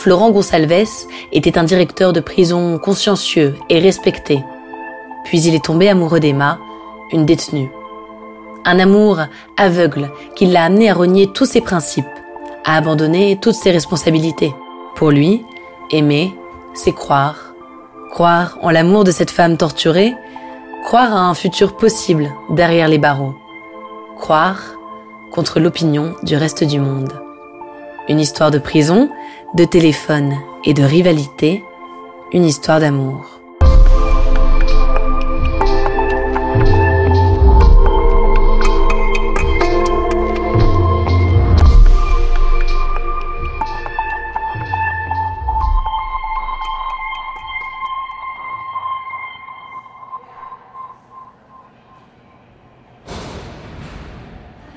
Florent Gonsalves était un directeur de prison consciencieux et respecté. Puis il est tombé amoureux d'Emma, une détenue. Un amour aveugle qui l'a amené à renier tous ses principes, à abandonner toutes ses responsabilités. Pour lui, aimer, c'est croire. Croire en l'amour de cette femme torturée, croire à un futur possible derrière les barreaux. Croire contre l'opinion du reste du monde. Une histoire de prison, de téléphone et de rivalité, une histoire d'amour.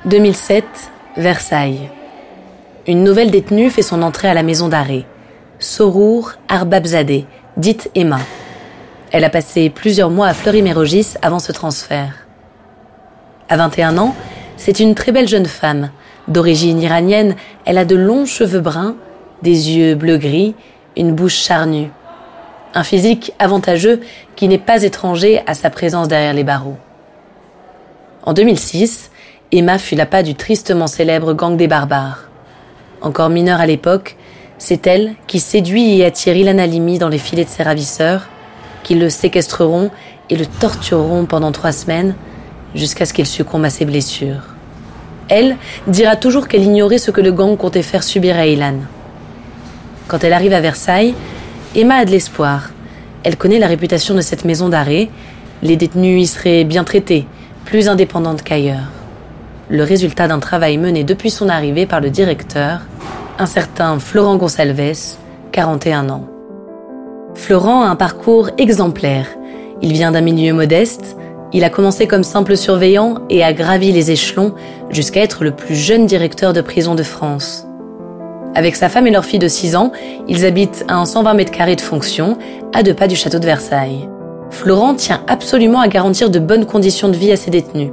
« 2007, Versailles une nouvelle détenue fait son entrée à la maison d'arrêt. Sorour Arbabzadeh, dite Emma. Elle a passé plusieurs mois à Fleury-Mérogis avant ce transfert. À 21 ans, c'est une très belle jeune femme. D'origine iranienne, elle a de longs cheveux bruns, des yeux bleu-gris, une bouche charnue. Un physique avantageux qui n'est pas étranger à sa présence derrière les barreaux. En 2006, Emma fut la pas du tristement célèbre gang des barbares encore mineure à l'époque, c'est elle qui séduit et attire Ilan Halimi dans les filets de ses ravisseurs, qui le séquestreront et le tortureront pendant trois semaines jusqu'à ce qu'il succombe à ses blessures. Elle dira toujours qu'elle ignorait ce que le gang comptait faire subir à Ilan. Quand elle arrive à Versailles, Emma a de l'espoir. Elle connaît la réputation de cette maison d'arrêt. Les détenus y seraient bien traités, plus indépendantes qu'ailleurs le résultat d'un travail mené depuis son arrivée par le directeur, un certain Florent Gonsalves, 41 ans. Florent a un parcours exemplaire. Il vient d'un milieu modeste, il a commencé comme simple surveillant et a gravi les échelons jusqu'à être le plus jeune directeur de prison de France. Avec sa femme et leur fille de 6 ans, ils habitent à un 120 mètres carrés de fonction, à deux pas du château de Versailles. Florent tient absolument à garantir de bonnes conditions de vie à ses détenus.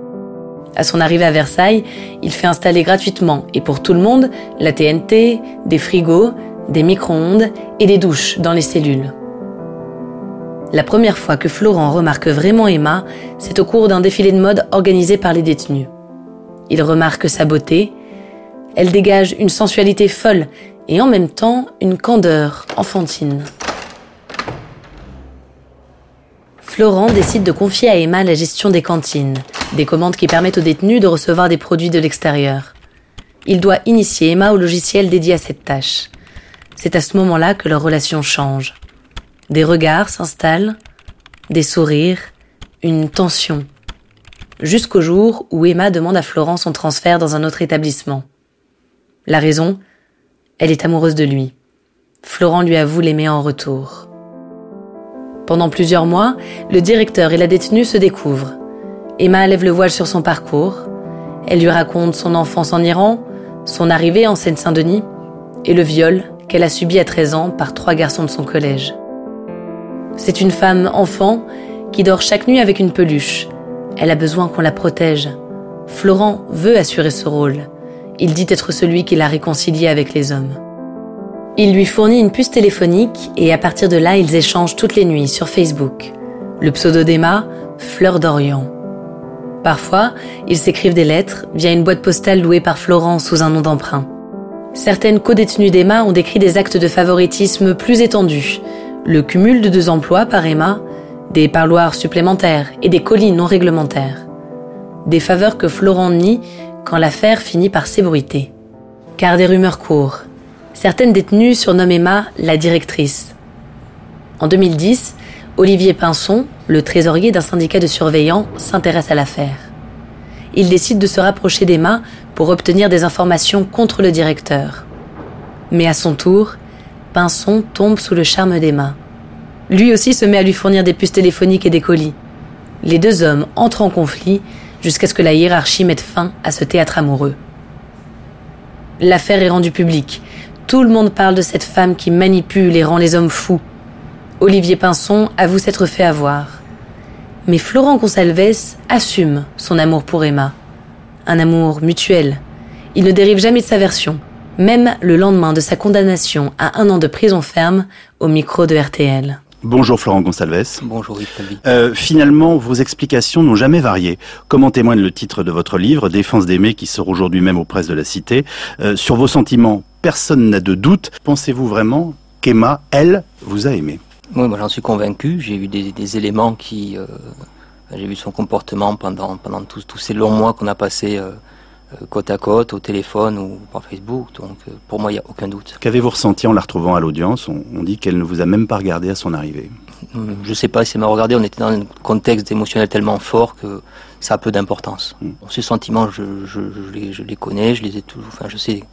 À son arrivée à Versailles, il fait installer gratuitement et pour tout le monde la TNT, des frigos, des micro-ondes et des douches dans les cellules. La première fois que Florent remarque vraiment Emma, c'est au cours d'un défilé de mode organisé par les détenus. Il remarque sa beauté, elle dégage une sensualité folle et en même temps une candeur enfantine. Florent décide de confier à Emma la gestion des cantines, des commandes qui permettent aux détenus de recevoir des produits de l'extérieur. Il doit initier Emma au logiciel dédié à cette tâche. C'est à ce moment-là que leur relation change. Des regards s'installent, des sourires, une tension. Jusqu'au jour où Emma demande à Florent son transfert dans un autre établissement. La raison Elle est amoureuse de lui. Florent lui avoue l'aimer en retour. Pendant plusieurs mois, le directeur et la détenue se découvrent. Emma lève le voile sur son parcours. Elle lui raconte son enfance en Iran, son arrivée en Seine-Saint-Denis et le viol qu'elle a subi à 13 ans par trois garçons de son collège. C'est une femme enfant qui dort chaque nuit avec une peluche. Elle a besoin qu'on la protège. Florent veut assurer ce rôle. Il dit être celui qui l'a réconcilié avec les hommes. Il lui fournit une puce téléphonique et à partir de là, ils échangent toutes les nuits sur Facebook. Le pseudo d'Emma, Fleur d'Orient. Parfois, ils s'écrivent des lettres via une boîte postale louée par Florent sous un nom d'emprunt. Certaines co-détenues d'Emma ont décrit des actes de favoritisme plus étendus, le cumul de deux emplois par Emma, des parloirs supplémentaires et des colis non réglementaires. Des faveurs que Florent nie quand l'affaire finit par s'ébruiter. Car des rumeurs courent. Certaines détenues surnomment Emma la directrice. En 2010, Olivier Pinson, le trésorier d'un syndicat de surveillants, s'intéresse à l'affaire. Il décide de se rapprocher d'Emma pour obtenir des informations contre le directeur. Mais à son tour, Pinson tombe sous le charme d'Emma. Lui aussi se met à lui fournir des puces téléphoniques et des colis. Les deux hommes entrent en conflit jusqu'à ce que la hiérarchie mette fin à ce théâtre amoureux. L'affaire est rendue publique. Tout le monde parle de cette femme qui manipule et rend les hommes fous. Olivier Pinson avoue s'être fait avoir. Mais Florent Consalves assume son amour pour Emma. Un amour mutuel. Il ne dérive jamais de sa version, même le lendemain de sa condamnation à un an de prison ferme au micro de RTL. Bonjour Florent Gonsalves. Bonjour Yves euh, Finalement, vos explications n'ont jamais varié. Comme en témoigne le titre de votre livre, Défense d'aimer, qui sort aujourd'hui même aux presses de la Cité. Euh, sur vos sentiments, personne n'a de doute. Pensez-vous vraiment qu'Emma, elle, vous a aimé? Oui, moi j'en suis convaincu. J'ai eu des, éléments qui... Euh, j'ai vu son comportement pendant, pendant tous, ces longs mois qu'on a passés euh, euh, côte à côte, au téléphone ou par Facebook. Donc pour moi, il n'y a aucun doute. Qu'avez-vous ressenti en la retrouvant à l'audience? On, dit qu'elle ne vous a même pas regardé à son arrivée. Hum, je ne sais pas si elle m'a regardé. On était dans un contexte émotionnel tellement fort que ça a peu d'importance. Mmh. Ces sentiments, je, je, les, je, les, connais, je les ai toujours. Enfin, je sais,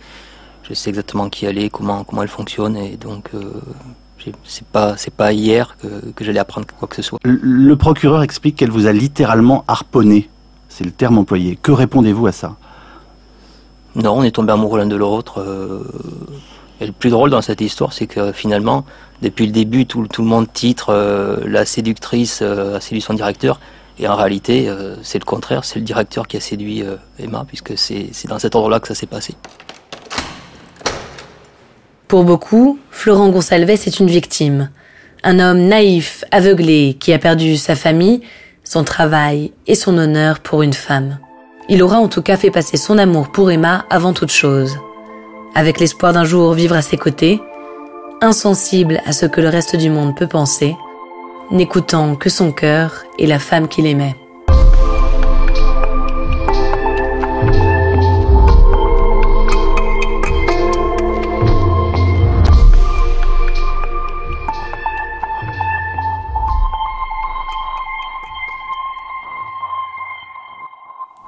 je sais exactement qui elle est, comment, comment elle fonctionne. Et donc, euh, c'est pas, c'est pas hier que, que j'allais apprendre quoi que ce soit. Le, procureur explique qu'elle vous a littéralement harponné. C'est le terme employé. Que répondez-vous à ça? Non, on est tombé amoureux l'un de l'autre. Euh, et le plus drôle dans cette histoire, c'est que finalement, depuis le début, tout, le monde titre euh, la séductrice euh, a séduit son directeur. Et en réalité, c'est le contraire, c'est le directeur qui a séduit Emma, puisque c'est dans cet ordre-là que ça s'est passé. Pour beaucoup, Florent Gonsalves est une victime. Un homme naïf, aveuglé, qui a perdu sa famille, son travail et son honneur pour une femme. Il aura en tout cas fait passer son amour pour Emma avant toute chose. Avec l'espoir d'un jour vivre à ses côtés, insensible à ce que le reste du monde peut penser, n'écoutant que son cœur et la femme qu'il aimait.